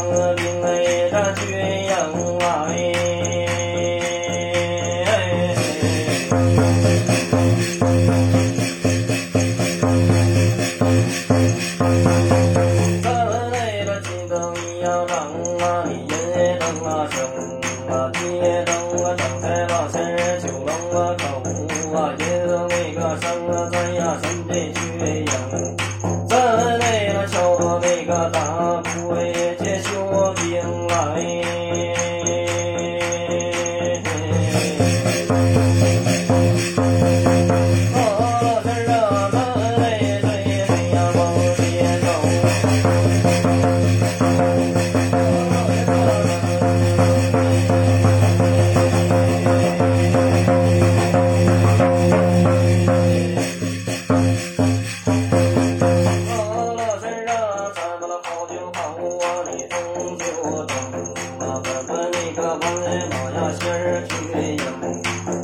啦啦，帮领哎这绝样哎。咱们那个金灯一样亮啊，你银灯啊升啊，铁灯啊张开了仙儿九龙啊口啊，银来。老呀仙儿去迎，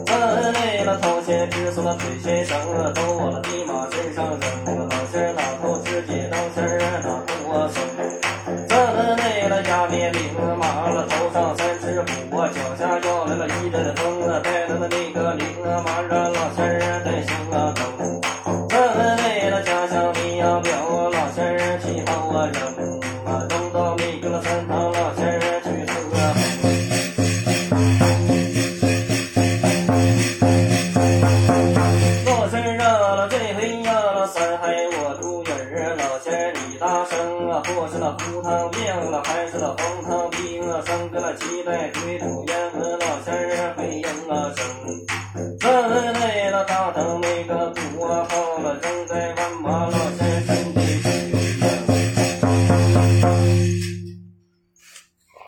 咱那个头先知足了腿先生，都往了地马身上扔，老仙儿哪头直接当仙儿哪头生，咱们那个压面领马了，头上三只虎，脚下要来了一阵风，带来了那个铃马让老仙儿带上啊千儿你大生啊，或是那葡萄病了，还是那黄汤病了，生在了鸡蛋堆土烟和老仙儿飞烟啊生。